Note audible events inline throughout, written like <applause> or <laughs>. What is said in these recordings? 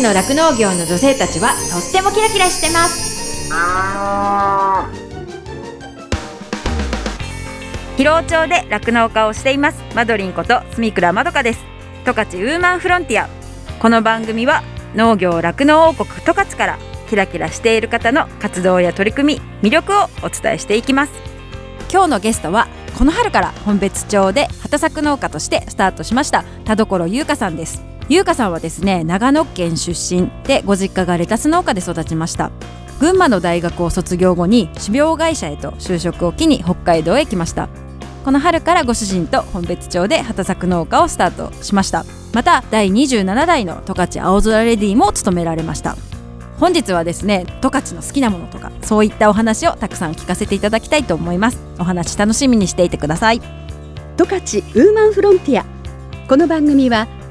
ちの酪農業の女性たちはとってもキラキラしてます。広尾町で酪農家をしています。マドリンこと住倉まどかです。十勝ウーマンフロンティア。この番組は農業酪農王国十勝からキラキラしている方の活動や取り組み魅力をお伝えしていきます。今日のゲストはこの春から本別町で畑作農家としてスタートしました田所優香さんです優香さんはですね長野県出身でご実家がレタス農家で育ちました。群馬の大学を卒業後に種苗会社へと就職を機に北海道へ来ました。この春からご主人と本別町で畑作農家をスタートしました。また第27代の十勝青空レディも務められました。本日はですね十勝の好きなものとかそういったお話をたくさん聞かせていただきたいと思います。お話楽しみにしていてください。十勝ウーマンフロンティア。この番組は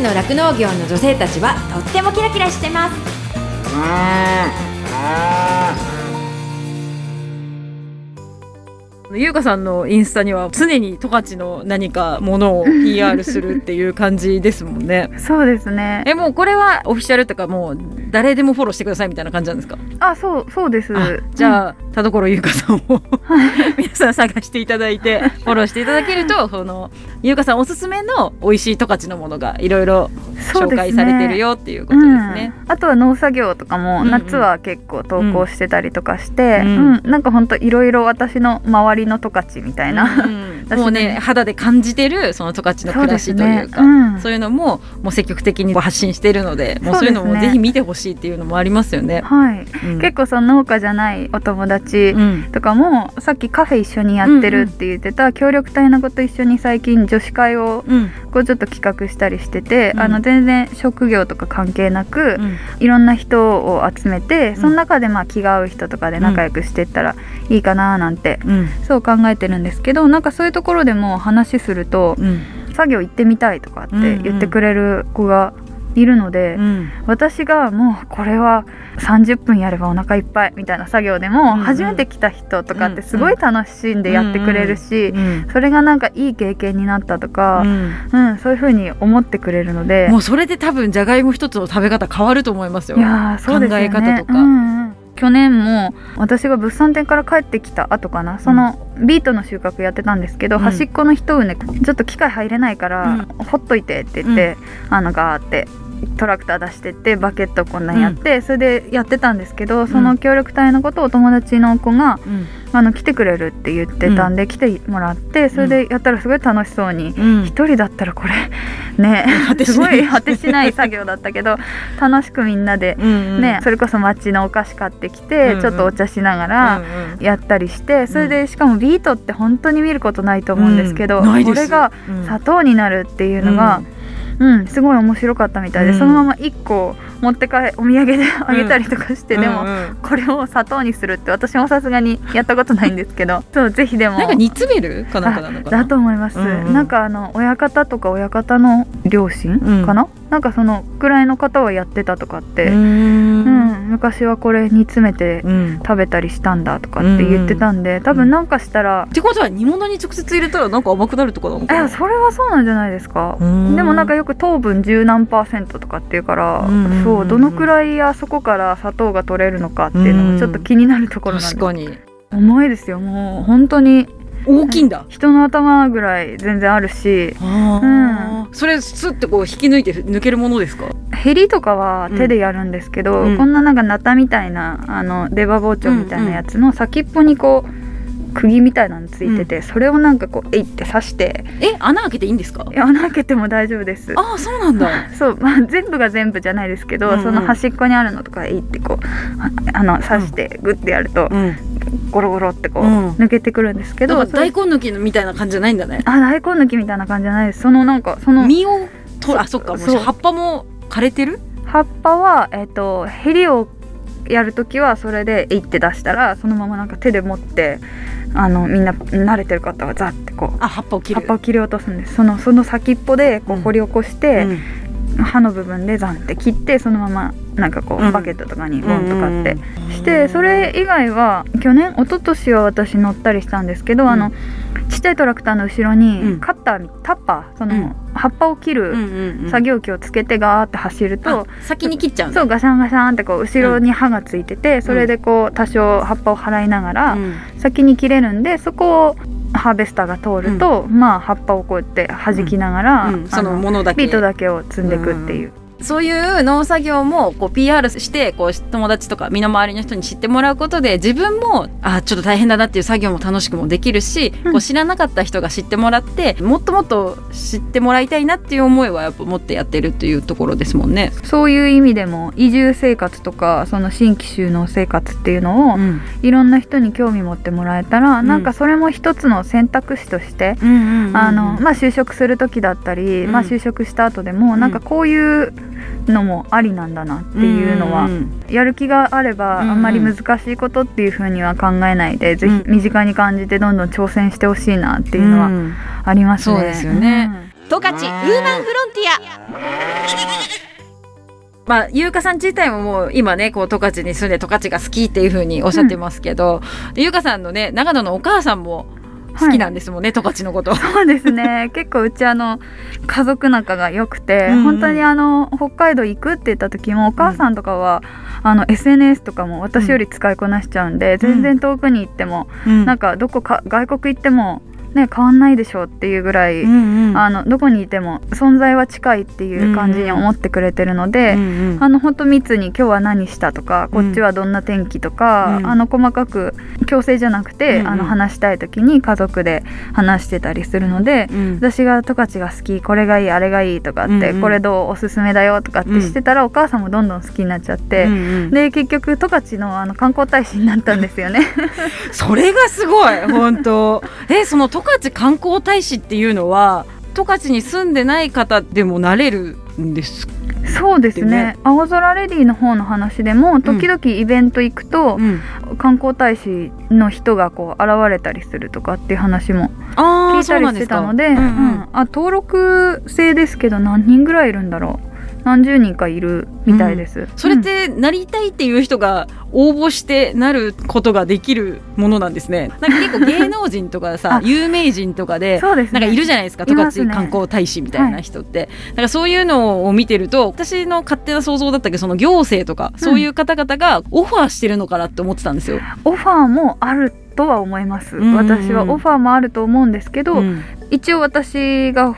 市の酪農業の女性たちはとってもキラキラしてます。優香さんのインスタには常に十勝の何かものを PR するっていう感じですもんね。そうですね。えもうこれはオフィシャルとかもう誰でもフォローしてくださいみたいな感じなんですか？あ、そう、そう。です。あじゃあ、田所優香さんを皆さん探していただいてフォローしていただけるとその優香さんおすすめの美味しい十勝のものがいろいろ紹介されてるよっていうことですね。うん、あとは農作業とかもうんうん。夏は結構投稿してたりとかして、ううん。ん。なんかほんといろいろ私の周りの十勝みたいな、うん <laughs> もうね肌で感じてるその十勝の暮らしというかそうね。うん。そういうのももう積極的に発信しているのでもうそういうのもぜひ見てほしいっていうのもありますよね。はい、うん。結構その農家じゃないお友達うん。とかもさっきカフェ一緒にやってるって言ってた協力隊の子と一緒に最近女子会をうん。こうちょっと企画したりしてて、うん。あの全然職業とか関係なく、うん。いろんな人を集めてその中でまあ気が合う人とかで仲良くしていったらいいかななんて、うん。そう考えてるんですけどなんかそういうところでも話するとうん。作業行ってみたいとかって言ってくれる子がいるので、うん。私がもうこれは30分やればお腹いっぱいみたいな作業でも初めて来た人とかってすごい楽しんでやってくれるし、うんそれがなんかいい経験になったとか、うん。うんそういう風に思ってくれるのでもうそれで多分じゃがいも一つの食べ方変わると思いますよ。いやーそうですよね。考え方とか。うんうん去年も私が物産展から帰ってきた後かな。そのビートの収穫やってたんですけど、うん。端っこの一畝ちょっと機械入れないから、ほっといてって言って、あのガーってトラクター出してってバケットこんなんやって、それでやってたんですけどその協力隊の子とお友達の子が、うん。あの来てくれるって言ってたんで、来てもらってそれでやったらすごい楽しそうに。うん。一人だったらこれねすごい果てしない作業だったけど楽しくみんなで、うんうん。ね、それこそ町のお菓子買ってきて、うんうん。ちょっとお茶しながうんらうん。やったりして、それでしかもビートって本当に見ることないと思うんですけど、これがうん。砂糖になるっていうのが、うんすごい面白かったみたいで、うん。そのまま1個持って帰お土産であげたりとかして、でも、うんうん。これを砂糖にするって私もさすがにやったことないんですけど <laughs> そうぜひでも。なんか煮詰める？かなんかなのかな？だと思います、うんうん。なんかあの親方とか親方の両親うん。かな、なんかそのくらいの方はやってたとかって、ううんん昔はこれ煮詰めてうん。食べたりしたんだとかって言ってたんで、多分なんかしたら、ってことは煮物に直接入れたらなんか甘くなるとかなのいかな？やそれはそうなんじゃないですか。うん。でもなんかよく糖分十何パーセントとかっていうから、うんうんうんそうどのくらいあそこから砂糖が取れるのかっていうのもちょっと気になるところなんで確かに。重いですよ。もう本当に大きいんだ、<laughs> 人の頭ぐらい全然あるし。あー。それスッてこう引き抜いて抜けるものですか？ヘリとかは手でやるんですけど、うん。こんななんかナタみたいなあの出刃包丁みたいなやつの先っぽにこう釘みたいなのついてて、それをなんかこうえいって刺して。え穴開けていいんですか？いや穴開けても大丈夫です。ああそうなんだ。<laughs> そう、まあ、全部が全部じゃないですけど、うんうん。その端っこにあるのとかえいってこうああの刺してグッてやると、うん。ゴロゴロってこう、うん。抜けてくるんですけだど大根抜きみたいな感じじゃないんだね。あ大根抜きみたいな感じじゃないです。そのなんかその実をとあそっかもう。葉っぱも枯れてる？葉っぱは、えっとヘリをやるときはそれでえいって出したらそのままなんか手で持ってあのみんな慣れてる方はザってこうあ葉っぱを切る。葉っぱを切り落とすんです。そのその先っぽでこううん。掘り起こして、うん刃の部分でザンって切ってそのままなんかこう、うん。バケットとかにボンとかってうんしてそれ以外は去年一昨年は私乗ったりしたんですけど、あのちっちゃいトラクターの後ろうにん。カッタータッパーその、うん。葉っぱを切る作業機をつけてガーって走ると、あ先に切っちゃうそうガシャンガシャンってこう後ろに刃がついてて、それでこう多少葉っぱを払いながら、うん。先に切れるんでそこをハーベスターが通ると、まあ葉っぱをこうやって弾きながら、うん。そのあものだけ。ビートだけを積んでいくっていう、そういう農作業もこう PR してこう友達とか身の回りの人に知ってもらうことで自分もあちょっと大変だなっていう作業も楽しくもできるし、うん。こう知らなかった人が知ってもらってもっともっと知ってもらいたいなっていう思いはやっぱ持ってやってるっていうところですもんね。そういう意味でも移住生活とかその新規就農生活っていうのを、うん。いろんな人に興味持ってもらえたら、うん。なんかそれも一つの選択肢として、就職する時だったり、うん。まあ、就職した後でも、んなんかこういうのもありなんだなっていうのは、んん。やる気があればあうんうん。んまり難しいことっていうふうには考えないで、ぜひ身近に感じてどんどん挑戦してほしいなっていうのはん。ありますね。そうですよね。十勝ウーマンフロンティア。まあ、優香さん自体ももう今ねこう十勝に住んで十勝が好きっていうふうにおっしゃってますけど、で優香さんのね長野のお母さんも好きなんですもんね、十勝のこと。そうですね。<laughs> 結構うちあの家族仲が良くて、うんうん。本当にあの北海道行くって言った時もお母さんとかは、あの SNS とかも私より使いこなしちゃうんで、全然遠くに行っても、うん。なんかどこか外国行ってもね変わんないでしょうっていうぐらい、うんうん。あのどこにいても存在は近いっていう感じに思ってくれてるので、うんうんあの本当密に今日は何したとか、こっちはどんな天気とか、うんあの細かく強制じゃなくて、うんうん。あの話したい時に家族で話してたりするので、うん。私が十勝が好きこれがいいあれがいいとかって、うんうん。これどうおすすめだよとかってしてたら、お母さんもどんどん好きになっちゃって、うんうん。で結局十勝のあの観光大使になったんですよね。<laughs> それがすごい本当。えその十勝観光大使っていうのは十勝に住んでない方でもなれるんですか、そうですね。ね。青空レディの方の話でも時々イベント行くと、うん、観光大使の人がこう現れたりするとかっていう話も聞いたりしてたので、うん。うんうん。あ登録制ですけど何人ぐらいいるんだろう？何十人かいるみたいです、それってなりたいっていう人が応募してなることができるものなんですね。なんか結構芸能人とかさ <laughs> あ有名人とかでそうですね。なんかいるじゃないですか十勝観光大使みたいな人って、なんかそういうのを見てると私の勝手な想像だったけどその行政とかそういう方々がオファーしてるのかなって思ってたんですよ。オファーもあるとは思います、うんうんうん。私はオファーもあると思うんですけど、うん。一応私が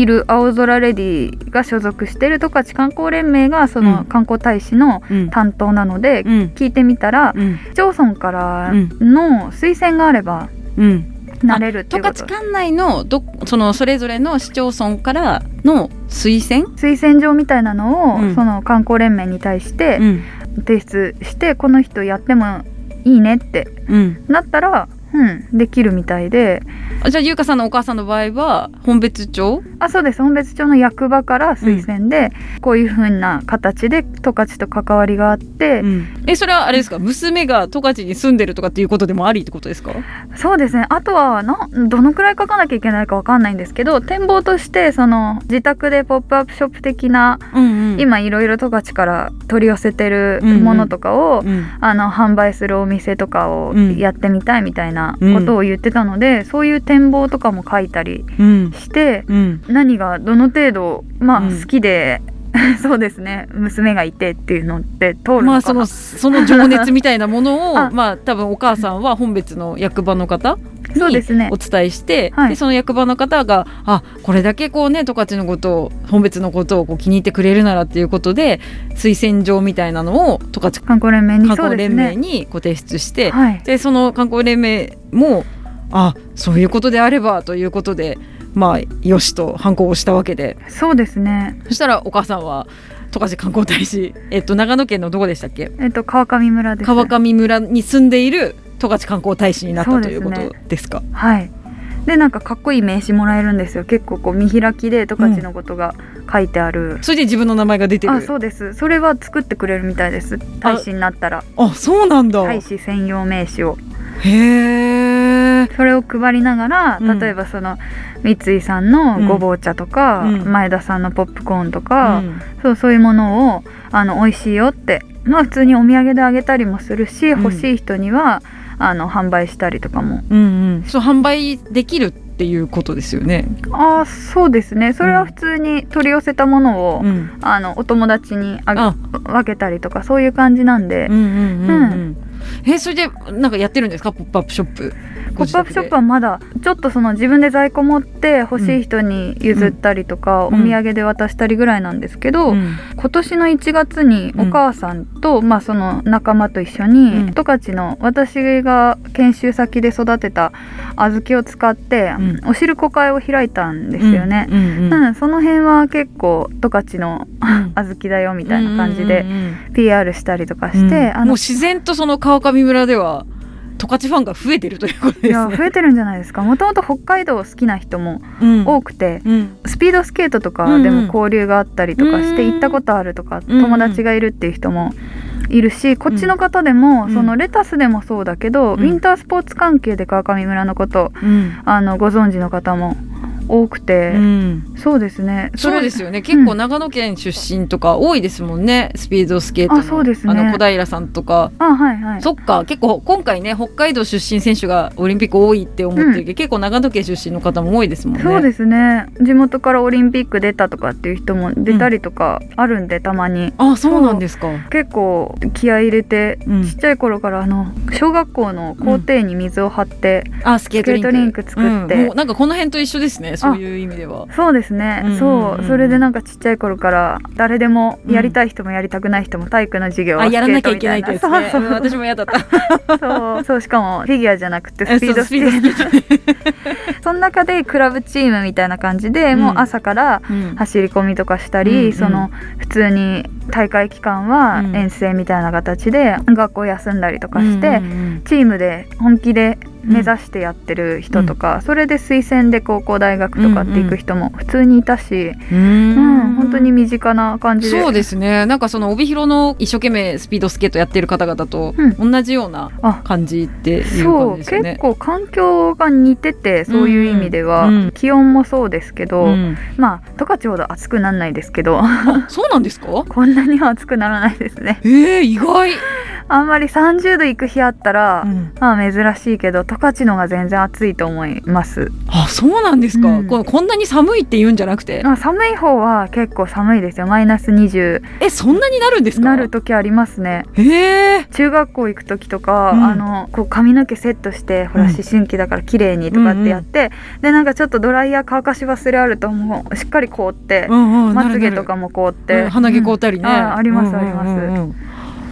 いる青空レディが所属している十勝観光連盟がそうん。の観光大使のうん。担当なので、うん。聞いてみたら、うん。市町村からの推薦があればうん。なれる十勝管内のどそのそれぞれの市町村からの推薦、推薦状みたいなのを、うん。その観光連盟に対してうん。提出して、この人やってもいいねってうん、なったら、うん、できるみたいで。あじゃあ優香さんのお母さんの場合は本別町？あそうです。本別町の役場から推薦で、こういうふうな形で十勝と関わりがあって、えそれはあれですか？娘が十勝に住んでるとかっていうことでもありってことですか？そうですね。あとはなどのくらい書かなきゃいけないかわかんないんですけど展望としてその自宅でポップアップショップ的な、うんうん。今いろいろ十勝から取り寄せてるものとかを、うん。あの販売するお店とかをうん。やってみたいみたいなことを言ってたので、そういう展望とかも書いたりうん。してうん。何がどの程度、まあ、うん。好きで <laughs> そうですね。娘がいてっていうのって通るまあそのその情熱みたいなものを <laughs> あまあ多分お母さんは本別の役場の方にそうですね。お伝えして、はい。でその役場の方があこれだけこうね十勝のことを本別のことをこう気に入ってくれるならっていうことで推薦状みたいなのを十勝観光連盟に観光連盟ね。にご提出して、はい。でその観光連盟もあそういうことであればということでまあよしと反抗をしたわけで。そうですね。そしたらお母さんは十勝観光大使、えっと、長野県のどこでしたっけ？えっと川上村です。川上村に住んでいる十勝観光大使になったねということですか？はい。でなんかかっこいい名刺もらえるんですよ。結構こう見開きで十勝のことが書いてある、それで自分の名前が出てる。あそうです。それは作ってくれるみたいです。大使になったら。あそうなんだ。大使専用名刺をへえ。それを配りながら、うん。例えばその三井さんのごぼう茶とか、うん。前田さんのポップコーンとか、うん。そうそういうものをあの美味しいよってまあ普通にお土産であげたりもするし、うん。欲しい人にはあの販売したりとかも。うんうん。そう販売できるっていうことですよね。ああそうですね。それは普通に取り寄せたものを、うん。あのお友達にあ分けたりとかそういう感じなんで、うんうんうん。うん。えそれでなんかやってるんですか？ポップアップショップ。ポップアップショップはまだちょっとその自分で在庫持って欲しい人に譲ったりとか、うん。お土産で渡したりぐらいなんですけど、うん。今年の1月にお母さんと、まあその仲間と一緒にうん。十勝の私が研修先で育てた小豆を使って、うん。お汁粉会を開いたんですよね。うん。うん。うん。うんその辺は結構十勝の小豆だよみたいな感じでうんうんうんうん PR したりとかうん。して、あのもう自然とその川上村では十勝ファンが増えてるということいですね。や増えてるんじゃないですか。もともと北海道好きな人もうん。多くて、うん。スピードスケートとかでも交流があったりとかしてうん行ったことあるとかうん。友達がいるっていう人もいるしこっちの方でもうん。そのレタスでもそうだけどうん。ウィンタースポーツ関係で川上村のことうん。あのご存知の方も多くて。うん。そうですね。そうですよよね結構長野県出身とか多いですもんね、スピードスケートの。あそうですね。あの小平さんとか、あはいはい。そっか。結構今回ね北海道出身選手がオリンピック多いって思ってるけど、結構長野県出身の方も多いですもんね。そうですね。地元からオリンピック出たとかっていう人も出たりとかあるんでたまに。あそうなんですか。結構気合い入れてうん。ちっちゃい頃からあの小学校の校庭に水を張って、あスケートリンク作って。うん。もうなんかこの辺と一緒ですねそういう意味では。そうですね、うんうんうんそう。それでなんかちっちゃい頃から誰でもやりたい人もやりたくない人も体育の授業はあやらなきゃいけないってやつね。そうそう。うん私も嫌だった。そう。そうしかもフィギュアじゃなくてえスピードスケート。その中でクラブチームみたいな感じで、もう朝からうん。走り込みとかしたり、うんうん。その普通に大会期間はうん。遠征みたいな形で学校休んだりとかして、うんうんうん。チームで本気で目指してやってる人とか、それで推薦で高校大学とかって行く人も普通にいたし、ううん。ん本当に身近な感じで。そうですね。なんかその帯広の一生懸命スピードスケートやってる方々とう同じようなあ。感じっていう感じですよね結。構環境が似ててそういう意味では、うんうん。気温もそうですけど、うん。まあ十勝ほど暑くならないですけど。あそうなんですか？<laughs> こんなには暑くならないですね。えー、意外、あんまり30度行く日あったら、うん。まあ珍しいけど十勝のが全然暑いと思います。あそうなんですか、うん。ここんなに寒いって言うんじゃなくて？まあ寒い方は結構寒いですよ。マイナス20えそんなになるんですか？なる時ありますね。へえ。中学校行く時とか、うん。あのこう髪の毛セットしてほらうん。思春期だから綺麗にとかってやって、でなんかちょっとドライヤー乾かし忘れあるともうしっかり凍って、うんうんまつげとも、かも凍って、うん鼻毛凍ったりね、うん。あありますうんうんうんあります。うん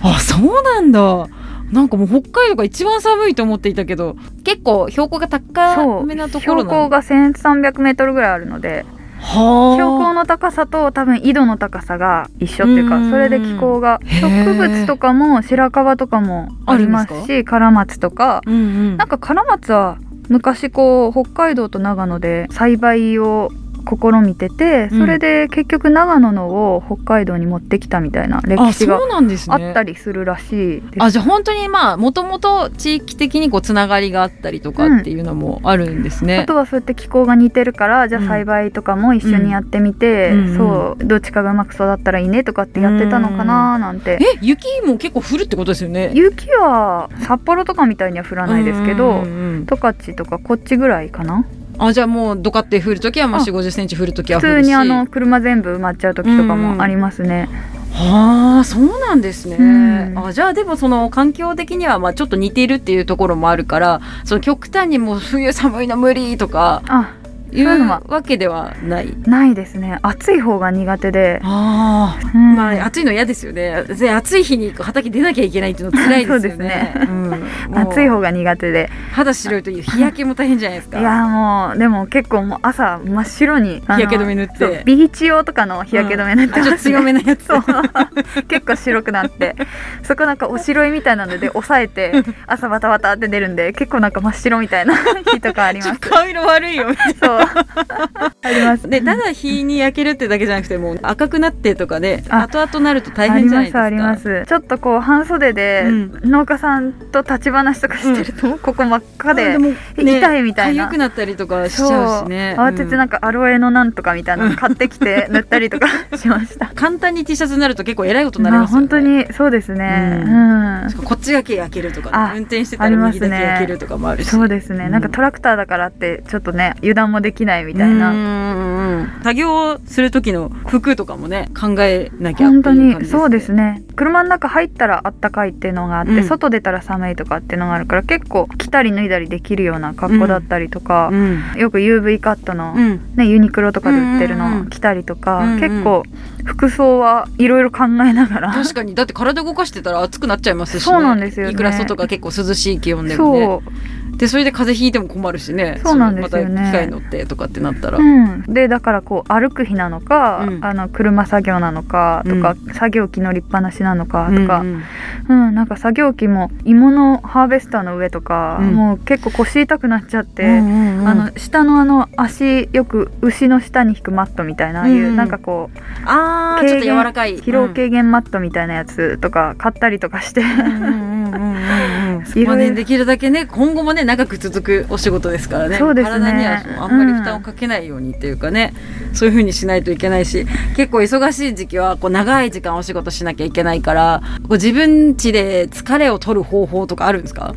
あそうなんだなんかもう北海道が一番寒いと思っていたけど結構標高が高めなところ標高が1300メートルぐらいあるのではあ。標高の高さと多分緯度の高さが一緒っていううん。かそれで気候がへ植ー物とかも白樺とかもありますしカラマツとかうんうん。なんかカラマツは昔こう北海道と長野で栽培を試みててうん。それで結局長野のを北海道に持ってきたみたいな歴あ史がそうなんですね。あったりするらしいです。あじゃあ本当にまあもともと地域的にこうつながりがあったりとかっていうのもあるんですね。あとはそうやって気候が似てるからじゃあうん。栽培とかも一緒にやってみて、うん。そうどっちかがうまく育ったらいいねとかってやってたのかななんて、え雪も結構降るってことですよね。雪は札幌とかみたいには降らないですけど、うんうんうん。十勝とかこっちぐらいかなあじゃあもうドカって降るときはもしあ5 0センチ降るときは普降るし。通にあの車全部埋まっちゃう時とかもありますね。はあそうなんですね、うん。あじゃあでもその環境的にはまあちょっと似ているっていうところもあるからその極端にもう冬寒いの無理とか。あいそうわけではない。ないですね。暑い方が苦手で、ああうん。まあ暑いの嫌ですよね。で暑い日に畑出なきゃいけないっていうの辛いですよね。そうん。<laughs> 暑い方が苦手で。肌白いという日焼けも大変じゃないですか。いやもうでも結構もう朝真っ白に日焼け止め塗って。ビーチ用とかの日焼け止め塗ってあちょっとます、ね強めなやつ。<laughs> 結構白くなって。そこなんかおしろいみたいなので押さえて朝バタバタって出るんで結構なんか真っ白みたいな日とかあります。顔色悪いよ。そう <laughs> あります。でただ日に焼けるってだけじゃなくてもう赤くなってとかであ後々なると大変じゃないですか。ありますあります。ちょっとこう半袖でうん。農家さんと立ち話とかしてると、ここ真っ赤で痛いみたいな。痒くなったりとかしちゃうしね。慌ててなんか、かアロエのなんとかみたいなの買ってきて塗ったりとかしました。簡単に T シャツになると結構えらいことになりますよね、本当にそうですね。ううん、こっちだけ焼けるとか、運転してたら右だけ焼けるとかもあるし。そうですね、うんなんかトラクターだからってちょっとね油断もできないみたいな、うんうんうん。作業する時の服とかもね考えなきゃ本当にそうですね。車の中入ったらあったかいっていうのがあって、うん。外出たら寒いとかっていうのがあるから結構着たり脱いだりできるような格好だったりとか、うん。よく UV カットの、うん。ね、ユニクロとかで売ってるの着たりとか、うんうん。結構服装はいろいろ考えながら。確かに。だって体動かしてたら暑くなっちゃいますし、ね、そうなんですよね。いくら外が結構涼しい気温でもね。そうでそれで風邪ひいても困るしね。そうなんですよね。また機械乗ってとかってなったら、うん、でだからこう歩く日なのか、うん。あの車作業なのかとか、作業機乗りっぱなしなのかとか、うんうん。なんか作業機も芋のハーベスターの上とか、うん。もう結構腰痛くなっちゃって、うんうんうん。あの下のあの足よく牛の下に引くマットみたいなああいう、うんなんかこうあーちょっと柔らかい。疲労軽減マットみたいなやつとか買ったりとかして、うんうんうんうんうんうんいろいろまあねできるだけね今後もね長く続くお仕事ですからね。そうですね。体にはあんまり負担をかけないようにっていうかね、そういう風にしないといけないし結構忙しい時期はこう長い時間お仕事しなきゃいけないからこう自分家で疲れを取る方法とかあるんですか、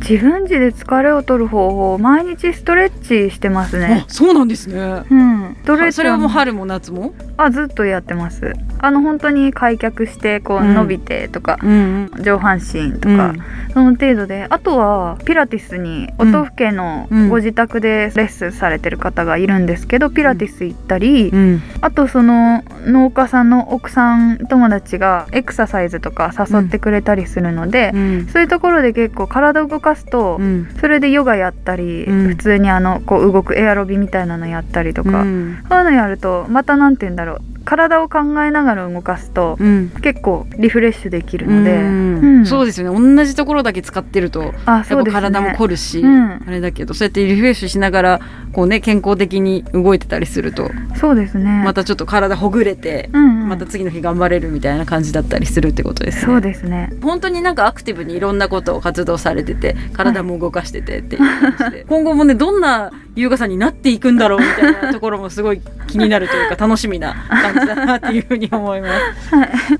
自分家で疲れを取る方法毎日ストレッチしてますね。あそうなんですね。うん、ストレッチそれはもう春も夏も、あずっとやってますあの本当に開脚してこううん。伸びてとか、うん上半身とか、うん。その程度であとはピラティスに音更家のうん。ご自宅でレッスンされてる方がいるんですけど、ピラティス行ったり、うん。あとその農家さんの奥さん友達がエクササイズとか誘ってくれたりするので、うん。そういうところで結構体を動かすと、うん。それでヨガやったり、うん。普通にあのこう動くエアロビみたいなのやったりとか、うん。そういうのやるとまたなんて言うんだろう体を考えながら動かすとうん。結構リフレッシュできるので、うん。うん。そうですよね。同じところだけ使ってるとあやっぱそうね。体も凝るし、うん。あれだけどそうやってリフレッシュしながらこうね健康的に動いてたりすると。そうですね。またちょっと体ほぐれて、うんうん。また次の日頑張れるみたいな感じだったりするってことですね。そうですね。本当になんかアクティブにいろんなことを活動されてて体も動かしててっていう感じで、<laughs> 今後もねどんな優香さんになっていくんだろうみたいなところもすごい気になるというか楽しみな感じだなっていうふうに思います。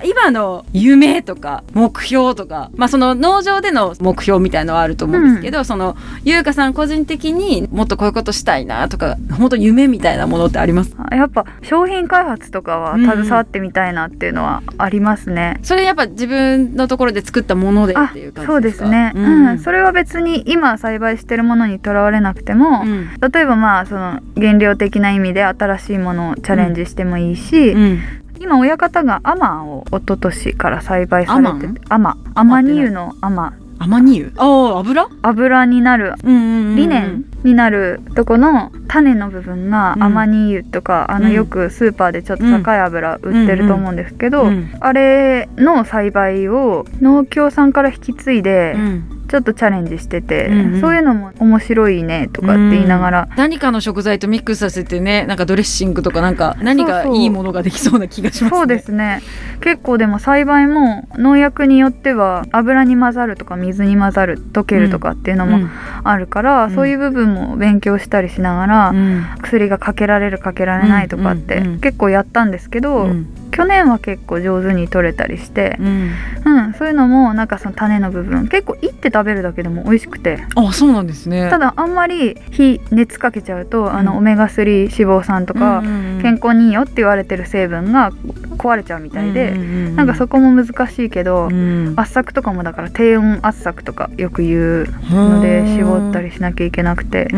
今の夢とか目標とか、まあ、その農場での目標みたいのはあると思うんですけど、その優香さん個人的にもっとこういうことしたいなとか本当夢みたいなものってあります？やっぱ商品開発とかは携わってみたいなっていうのはありますね、それやっぱ自分のところで作ったものであっていう感じそうですすね、うん。それは別に今栽培してるものにとらわれなくても、うん。例えばまあその原料的な意味で新しいものをチャレンジしてもいいし、うん。今親方がアマを一昨年から栽培されてアてアマ。アマニ油のアマアマニ油ああ油？油になるうんうんうん理念になるとこの種の部分がうん。アマニ油とか、あのうん。よくスーパーでちょっと高い油売ってると思うんですけど、うん。あれの栽培を農協さんから引き継いでうんちょっとチャレンジしてて、うんうん。そういうのも面白いねとかって言いながら、何かの食材とミックスさせてねなんかドレッシングとかなんか何かそうそういいものができそうな気がしますね。そうですね。結構でも栽培も農薬によっては油に混ざるとか水に混ざる溶けるとかっていうのもうん。あるから、うん。そういう部分も勉強したりしながら、うん。薬がかけられるかけられないとかって結構やったんですけど、うん去年は結構上手に取れたりして、うん。うん、そういうのもなんかその種の部分結構いって食べるだけでも美味しくて。あそうなんですね。ただあんまり火熱かけちゃうと、あうん。のオメガ3脂肪酸とか、健康にいいよって言われてる成分が壊れちゃうみたいで、なんかそこも難しいけど、うん。圧搾とかもだから低温圧搾とかよく言うので絞ったりしなきゃいけなくて。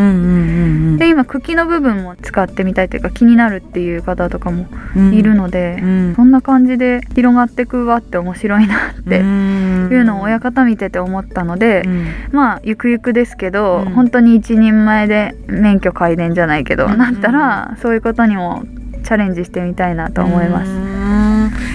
で今茎の部分も使ってみたいというか気になるっていう方とかもうん。いるので、うんそんな感じで広がってくわって面白いなってうんいうのを親方見てて思ったので、うんまあゆくゆくですけど、うん本当に一人前で免許改伝じゃないけど、うんなったらそういうことにもチャレンジしてみたいなと思います。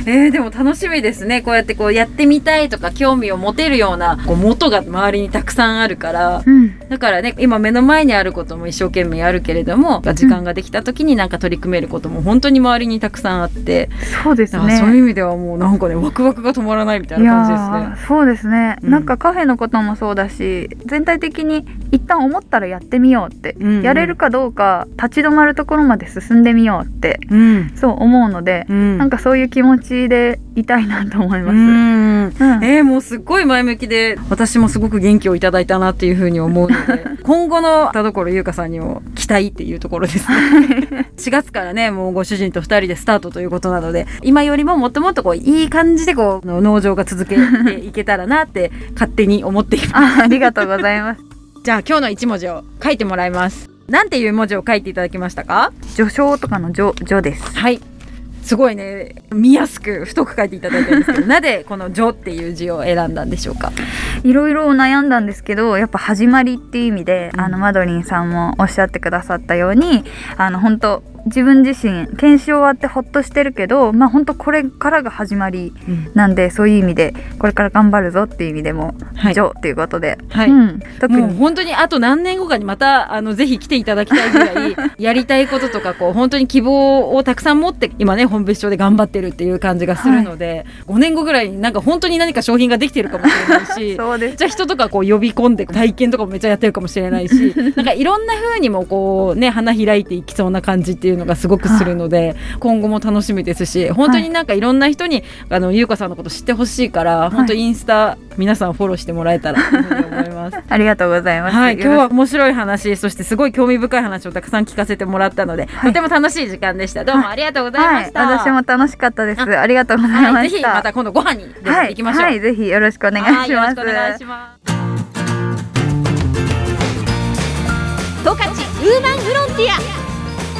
す。えー、でも楽しみですね。こうやってこうやってみたいとか興味を持てるようなこう元が周りにたくさんあるから。うん、だからね今目の前にあることも一生懸命やるけれども時間ができた時になんか取り組めることも本当に周りにたくさんあって、そうですだからそういうね。意味ではもうなんかねワクワクが止まらないみたいいな感じですね。そうですね、うんなんかカフェのこともそうだし全体的に一旦思ったらやってみようって、うんうんやれるかどうか立ち止まるところまで進んでみようってうん。そう思うので、うん。なんかそういう気持ちでいたいなと思います。うんうんえー、もうすっごい前向きで私もすごく元気をいただいたなっていうふうに思うので <laughs> 今後の田所優香さんにも期待っていうところですね。4月からねもうご主人と2人でスタートということなので今よりももっともっとこういい感じでこう農場が続けていけたらなって勝手に思っています。あありがとうございます。<laughs> じゃあ今日の一文字を書いてもらいます。なんていう文字を書いていただきましたか？序章とかの序序です。はいすごいね見やすく太く書いていただいたんですけど <laughs> なぜこの「序」っていう字を選んだんでしょうか？いろいろ悩んだんですけどやっぱ始まりっていう意味で、うん。あのマドリンさんもおっしゃってくださったようにあの本当自分自身研修終わってほっとしてるけどまあ本当これからが始まりなんでそういう意味でこれから頑張るぞっていう意味でも「はい。ジョ」っていうことで、はい。うん、特に。もう本当にあと何年後かにまたあのぜひ来ていただきたいぐらい <laughs> やりたいこととかこう本当に希望をたくさん持って今ね本別町で頑張ってるっていう感じがするので、5年後ぐらいになんか本当に何か商品ができてるかもしれないし <laughs> そうです。じゃあ人とかこう呼び込んで体験とかもめっちゃやってるかもしれないし <laughs> なんかいろんな風にもこうね花開いていきそうな感じっていうのがすごくするので今後も楽しみですし本当になんかいろんな人にあの優香さんのこと知ってほしいから本当インスタ皆さんフォローしてもらえたら <laughs> と思います。ありがとうございます。はい、今日は面白い話、そしてすごい興味深い話をたくさん聞かせてもらったので、はいとても楽しい時間でした。どうもありがとうございまはい、した。私も楽しかったです。ありがとうございまはい、ぜした。ひまた今度ご飯に行きましょう。はい、ぜひよろしくお願いします。はいよろしくお願いします。十勝ウーマンフロンティア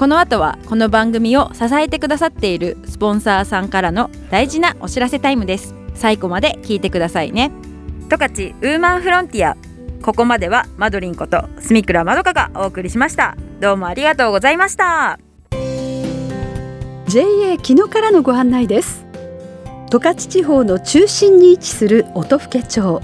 この後はこの番組を支えてくださっているスポンサーさんからの大事なお知らせタイムです。最後まで聞いてくださいね。十勝ウーマンフロンティア。ここまではマドリンこと住倉まどかがお送りしました。どうもありがとうございました。JA 木野からのご案内です。十勝地方の中心に位置する音更町。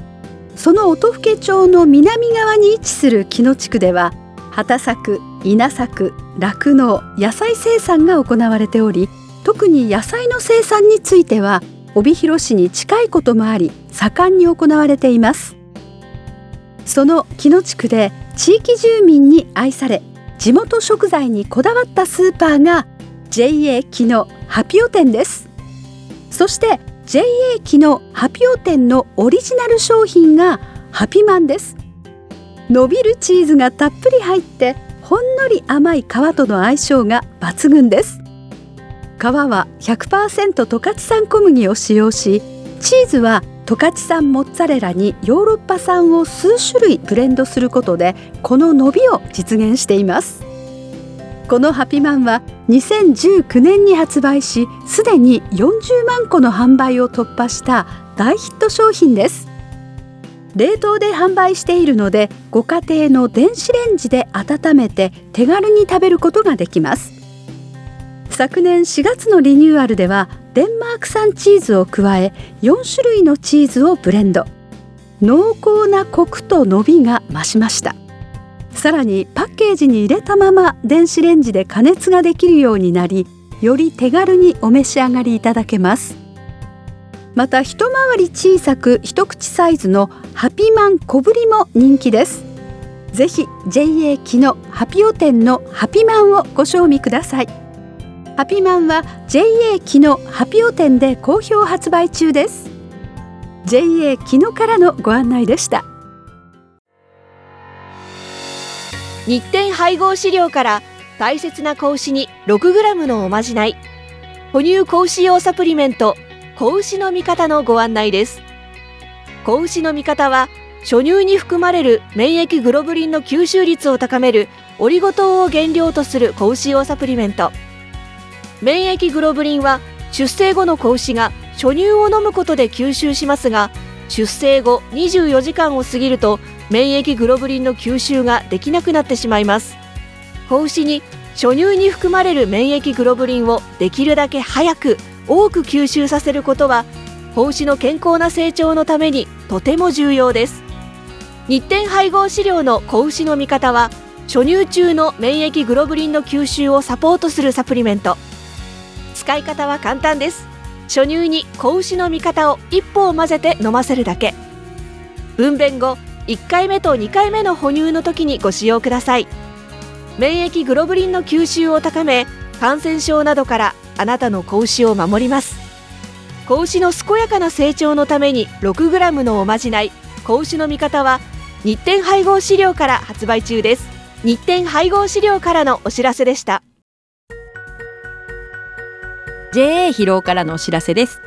その音更町の南側に位置する木野地区では畑作稲作酪農野菜生産が行われており特に野菜の生産については帯広市に近いこともあり盛んに行われています。その木野地区で地域住民に愛され地元食材にこだわったスーパーが JA 木のハピオ店です。そして JA 木のハピオ店のオリジナル商品がハピマンです。伸びるチーズがたっぷり入ってほんのり甘い皮との相性が抜群です。皮は100%十勝産小麦を使用しチーズは十勝産モッツァレラにヨーロッパ産を数種類ブレンドすることでこの伸びを実現しています。このハピマンは2019年に発売しすでに40万個の販売を突破した大ヒット商品です。冷凍で販売しているのでご家庭の電子レンジで温めて手軽に食べることができます。昨年4月のリニューアルではデンマーク産チーズを加え4種類のチーズをブレンド。濃厚なコクと伸びが増しました。さらにパッケージに入れたまま電子レンジで加熱ができるようになりより手軽にお召し上がりいただけます。また一回り小さく一口サイズのハピマン小ぶりも人気です。ぜひ JA 木のハピオ店のハピマンをご賞味ください。ハピマンは JA 木のハピオ店で好評発売中です。JA 木のからのご案内でした。日展配合飼料から大切な子牛に 6g のおまじない。哺乳子牛用サプリメント子牛の味方のご案内です。子牛の味方は初乳に含まれる免疫グロブリンの吸収率を高めるオリゴ糖を原料とする子牛用サプリメント。免疫グロブリンは出生後の子牛が初乳を飲むことで吸収しますが出生後24時間を過ぎると免疫グロブリンの吸収ができなくなってしまいます。子牛に初乳に含まれる免疫グロブリンをできるだけ早く多く吸収させることは子牛の健康な成長のためにとても重要です。日展配合飼料の子牛の味方は初乳中の免疫グロブリンの吸収をサポートするサプリメント。使い方は簡単です。初乳に子牛の味方を一歩を混ぜて飲ませるだけ。分娩後1回目と2回目の哺乳の時にご使用ください。免疫グロブリンの吸収を高め感染症などからあなたの子牛を守ります。子牛の健やかな成長のために 6g のおまじない。子牛の味方は日展配合飼料から発売中です。日展配合飼料からのお知らせでした。JA 疲労からのお知らせです。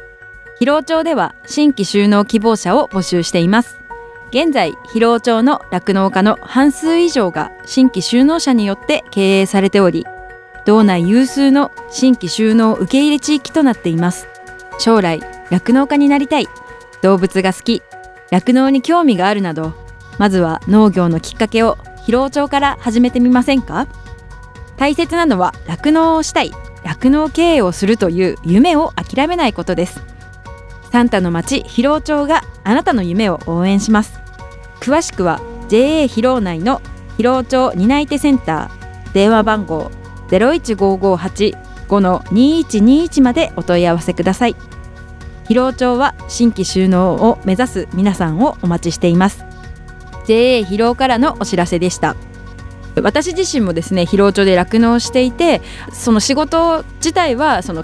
疲労町では新規就農希望者を募集しています。現在疲労町の酪農家の半数以上が新規就農者によって経営されており道内有数の新規就農受け入れ地域となっています。将来酪農家になりたい。動物が好き。酪農に興味があるなどまずは農業のきっかけを疲労町から始めてみませんか？大切なのは酪農をしたい。酪農経営をするという夢を諦めないことです。サンタの町広労町があなたの夢を応援します。詳しくは JA 広労内の広労町担い手センター。電話番号01558の2121までお問い合わせください。広労町は新規収納を目指す皆さんをお待ちしています。JA 広労からのお知らせでした。私自身もですね広労町で酪農していてその仕事自体はその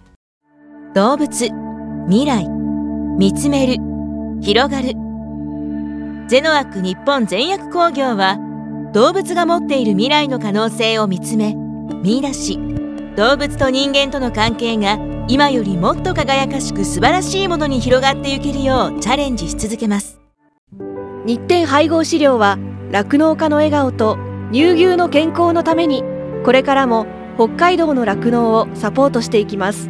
動物未来見つめる広がる。ゼノアック日本全薬工業は動物が持っている未来の可能性を見つめ見出し動物と人間との関係が今よりもっと輝かしく素晴らしいものに広がっていけるようチャレンジし続けます。日展配合飼料は酪農家の笑顔と乳牛の健康のためにこれからも北海道の酪農をサポートしていきます。